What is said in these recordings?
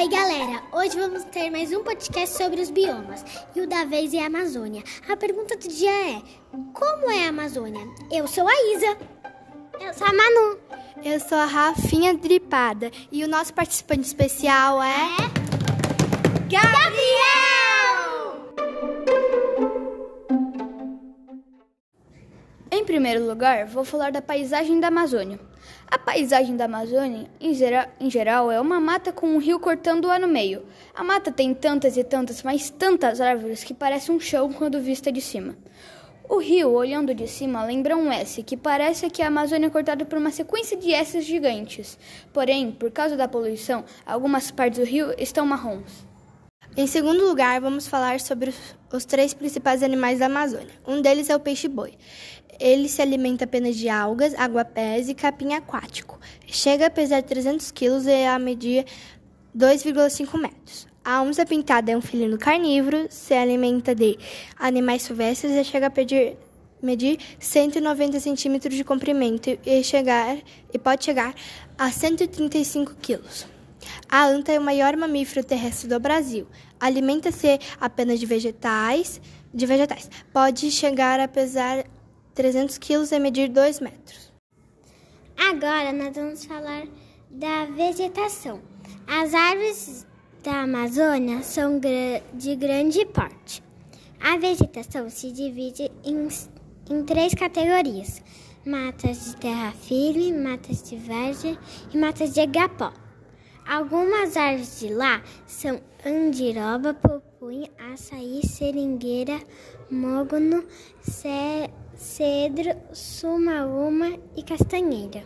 Oi, galera! Hoje vamos ter mais um podcast sobre os biomas e o da vez é a Amazônia. A pergunta do dia é: Como é a Amazônia? Eu sou a Isa. Eu sou a Manu. Eu sou a Rafinha Dripada e o nosso participante especial é. Gabriel! Primeiro lugar, vou falar da paisagem da Amazônia. A paisagem da Amazônia, em geral, em geral, é uma mata com um rio cortando-a no meio. A mata tem tantas e tantas, mas tantas árvores que parece um chão quando vista de cima. O rio, olhando de cima, lembra um S, que parece que a Amazônia é cortada por uma sequência de S gigantes. Porém, por causa da poluição, algumas partes do rio estão marrons. Em segundo lugar, vamos falar sobre os três principais animais da Amazônia. Um deles é o peixe-boi. Ele se alimenta apenas de algas, água-pés e capim aquático. Chega a pesar 300 quilos e a medir 2,5 metros. A onça pintada é um felino carnívoro, se alimenta de animais silvestres e chega a pedir, medir 190 centímetros de comprimento e, chegar, e pode chegar a 135 quilos. A anta é o maior mamífero terrestre do Brasil. Alimenta-se apenas de vegetais, de vegetais. Pode chegar a pesar 300 quilos e medir 2 metros. Agora nós vamos falar da vegetação. As árvores da Amazônia são de grande porte. A vegetação se divide em, em três categorias: matas de terra firme, matas de várzea e matas de agapó. Algumas árvores de lá são andiroba, pupunha, açaí, seringueira, mogno, cedro, sumaúma e castanheira.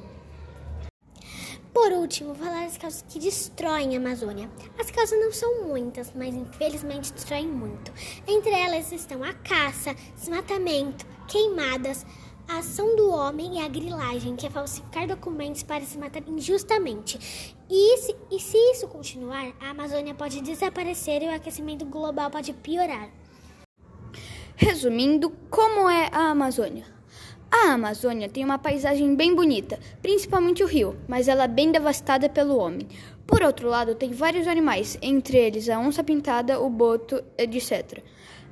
Por último, falar das causas que destroem a Amazônia. As causas não são muitas, mas infelizmente destroem muito. Entre elas estão a caça, desmatamento, queimadas, a ação do homem e a grilagem, que é falsificar documentos para se matar injustamente. E se, e se isso continuar, a Amazônia pode desaparecer e o aquecimento global pode piorar. Resumindo, como é a Amazônia? A Amazônia tem uma paisagem bem bonita, principalmente o rio, mas ela é bem devastada pelo homem. Por outro lado, tem vários animais, entre eles a onça pintada, o boto, etc.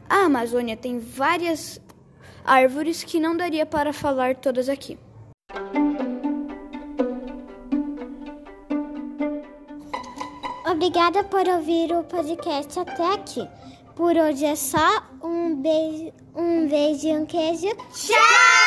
A Amazônia tem várias árvores que não daria para falar todas aqui. Obrigada por ouvir o podcast até aqui. Por hoje é só um beijo, um beijo e um queijo. Tchau!